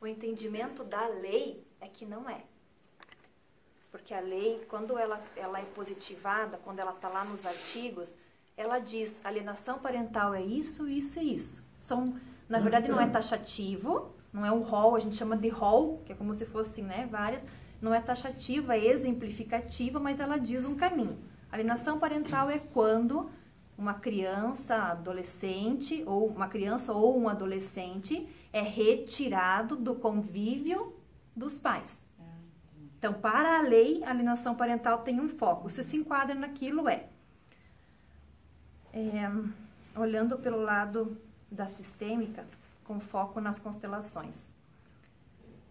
O entendimento da lei é que não é. Porque a lei, quando ela, ela é positivada, quando ela está lá nos artigos, ela diz alienação parental é isso, isso e isso. São, na verdade, não é taxativo, não é um rol, a gente chama de rol, que é como se fossem né, várias. Não é taxativa, é exemplificativa, mas ela diz um caminho. Alienação parental é quando uma criança, adolescente, ou uma criança ou um adolescente é retirado do convívio dos pais. Então, para a lei, a alienação parental tem um foco. Se se enquadra naquilo, é, é olhando pelo lado da sistêmica, com foco nas constelações.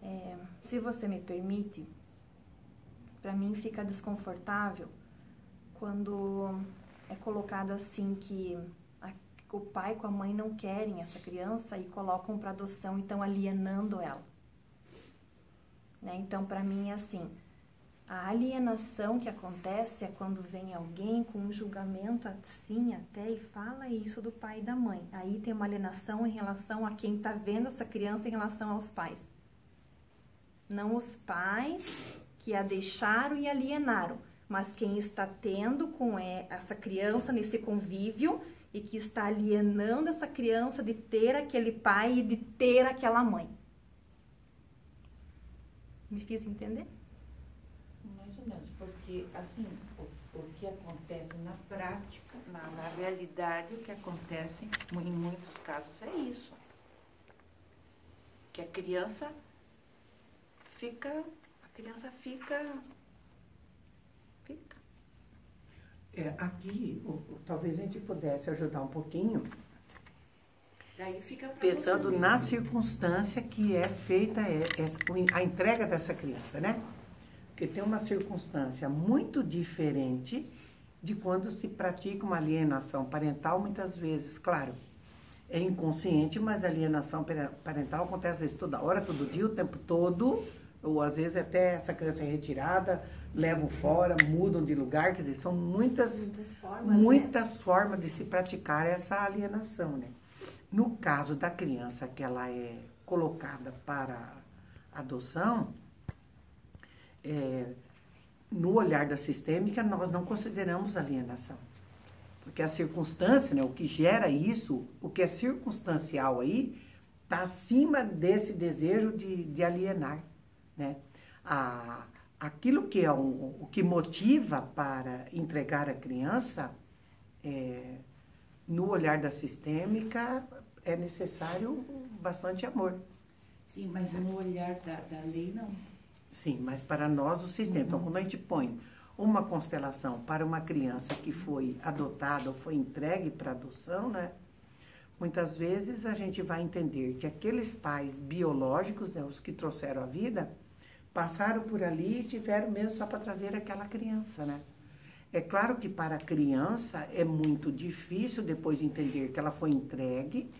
É, se você me permite, para mim fica desconfortável quando é colocado assim que a, o pai com a mãe não querem essa criança e colocam para adoção e estão alienando ela. Né? Então, para mim é assim, a alienação que acontece é quando vem alguém com um julgamento assim até e fala isso do pai e da mãe. Aí tem uma alienação em relação a quem está vendo essa criança em relação aos pais. Não os pais que a deixaram e alienaram, mas quem está tendo com essa criança nesse convívio e que está alienando essa criança de ter aquele pai e de ter aquela mãe. Me fiz entender? Mais ou menos, porque assim, o, o que acontece na prática, na, na realidade, o que acontece em muitos casos é isso. Que a criança fica, a criança fica É, aqui, talvez a gente pudesse ajudar um pouquinho. pensando na circunstância que é feita a entrega dessa criança, né? Porque tem uma circunstância muito diferente de quando se pratica uma alienação parental, muitas vezes, claro, é inconsciente, mas a alienação parental acontece toda hora, todo dia, o tempo todo, ou às vezes até essa criança é retirada, levam fora, mudam de lugar, quer dizer, são muitas, muitas, formas, muitas né? formas de se praticar essa alienação, né? No caso da criança que ela é colocada para adoção, é, no olhar da sistêmica, nós não consideramos alienação. Porque a circunstância, né, o que gera isso, o que é circunstancial aí, está acima desse desejo de, de alienar. Né? A, aquilo que é o, o que motiva para entregar a criança, é, no olhar da sistêmica, é necessário bastante amor. Sim, mas no olhar da, da lei, não. Sim, mas para nós o sistema. Então, uhum. Então, quando a gente põe uma constelação para uma criança que foi adotada ou foi entregue para adoção, né? Muitas vezes a gente vai entender que aqueles pais biológicos, né, os que trouxeram a vida, passaram por ali e tiveram mesmo só para trazer aquela criança, né? É claro que para a criança é muito difícil depois de entender que ela foi entregue.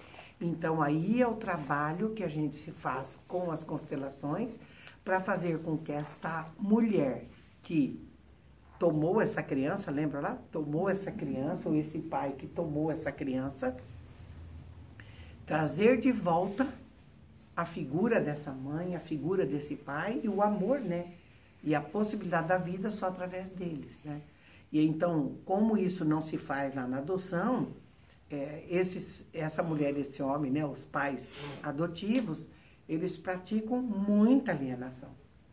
Então aí é o trabalho que a gente se faz com as constelações para fazer com que esta mulher que tomou essa criança, lembra lá? Tomou essa criança, ou esse pai que tomou essa criança, trazer de volta a figura dessa mãe, a figura desse pai e o amor, né? E a possibilidade da vida só através deles, né? E então, como isso não se faz lá na adoção, é, esses, essa mulher, esse homem, né, os pais adotivos, eles praticam muita alienação.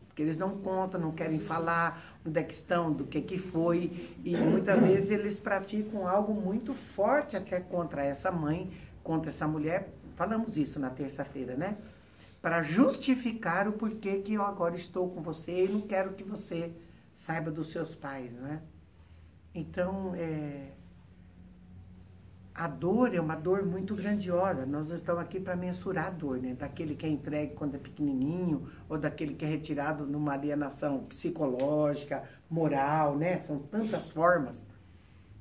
Porque eles não contam, não querem falar onde é que estão, do que que foi. E muitas vezes eles praticam algo muito forte até contra essa mãe, contra essa mulher. Falamos isso na terça-feira, né? Para justificar o porquê que eu agora estou com você e não quero que você saiba dos seus pais, não é? Então, é, a dor é uma dor muito grandiosa. Nós estamos aqui para mensurar a dor, né? Daquele que é entregue quando é pequenininho, ou daquele que é retirado numa alienação psicológica, moral, né? São tantas formas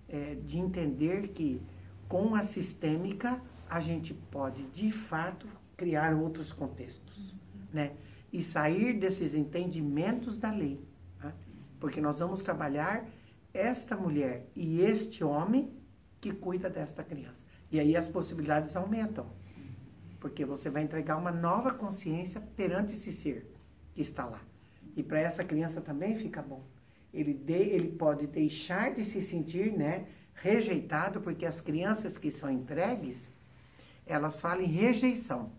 é, de entender que com a sistêmica a gente pode, de fato, criar outros contextos, né? E sair desses entendimentos da lei, tá? porque nós vamos trabalhar esta mulher e este homem que cuida desta criança. E aí as possibilidades aumentam. porque você vai entregar uma nova consciência perante esse ser que está lá. E para essa criança também fica bom. Ele, de, ele pode deixar de se sentir né, rejeitado, porque as crianças que são entregues, elas falam em rejeição.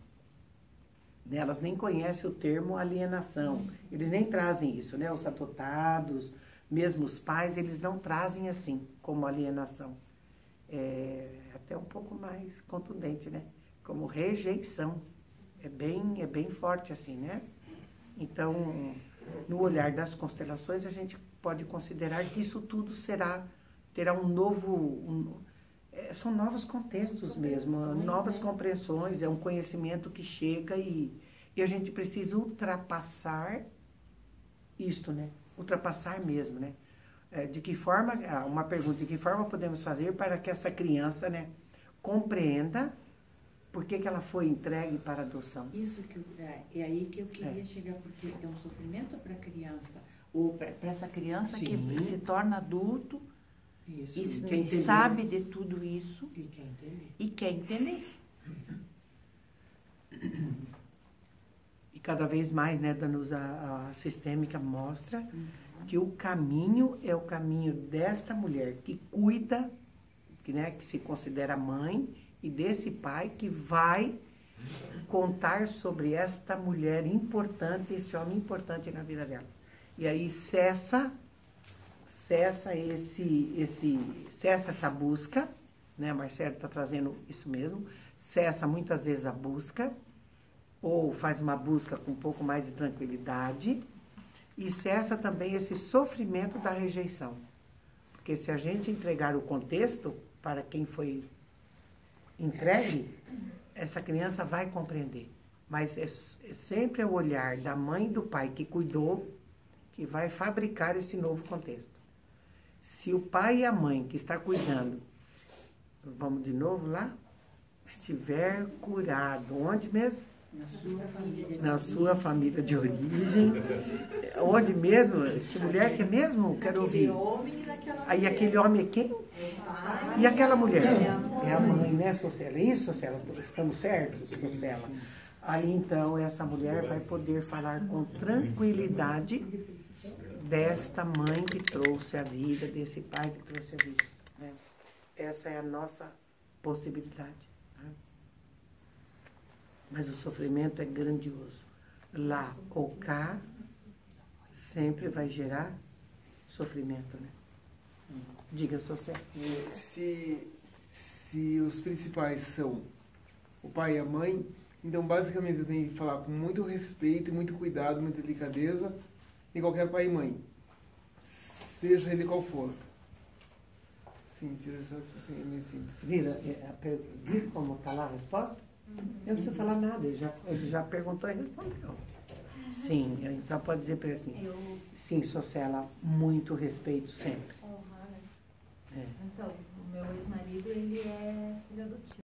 Elas nem conhecem o termo alienação. Eles nem trazem isso, né? Os adotados, mesmo os pais, eles não trazem assim, como alienação. É até um pouco mais contundente, né? Como rejeição. É bem, é bem forte assim, né? Então, no olhar das constelações, a gente pode considerar que isso tudo será terá um novo um, são novos contextos mesmo, novas né? compreensões, é um conhecimento que chega e, e a gente precisa ultrapassar isto, né? Ultrapassar mesmo, né? É, de que forma, ah, uma pergunta, de que forma podemos fazer para que essa criança, né, compreenda por que, que ela foi entregue para adoção? Isso que é, é aí que eu queria é. chegar, porque é um sofrimento para a criança, ou para essa criança Sim. que se torna adulto isso, e, e sabe de tudo isso e quer entender. E quer entender. E cada vez mais, né, Danusa, a, a sistêmica mostra uhum. que o caminho é o caminho desta mulher que cuida, que, né, que se considera mãe, e desse pai que vai contar sobre esta mulher importante, esse homem importante na vida dela. E aí cessa, cessa esse, esse, cessa essa busca, né? Marcelo está trazendo isso mesmo, cessa muitas vezes a busca, ou faz uma busca com um pouco mais de tranquilidade, e cessa também esse sofrimento da rejeição. Porque se a gente entregar o contexto para quem foi entregue, essa criança vai compreender. Mas é, é sempre o olhar da mãe e do pai que cuidou que vai fabricar esse novo contexto. Se o pai e a mãe que está cuidando, vamos de novo lá, estiver curado, onde mesmo? Na sua família de, Na sua família de origem. Onde mesmo? Que mulher que é mesmo? Quero ouvir. Aí aquele homem é quem? E aquela mulher? É a mãe, né, Sociela? Isso, Sociela? Estamos certos, Sociela? Aí então essa mulher vai poder falar com tranquilidade desta mãe que trouxe a vida, desse pai que trouxe a vida. Né? Essa é a nossa possibilidade. Mas o sofrimento é grandioso. Lá ou cá, sempre vai gerar sofrimento, né? Diga, Socé. Se, se os principais são o pai e a mãe, então basicamente eu tenho que falar com muito respeito, muito cuidado, muita delicadeza em qualquer pai e mãe, seja ele qual for. Sim, seja só assim, é meio simples. Vira, é, vira como está lá a resposta? Eu não preciso falar nada, ele já, ele já perguntou e respondeu. Sim, a gente só pode dizer para ele assim. Eu... Sim, Sociela, muito respeito sempre. Né? É. Então, o meu ex-marido, ele é filho adotivo.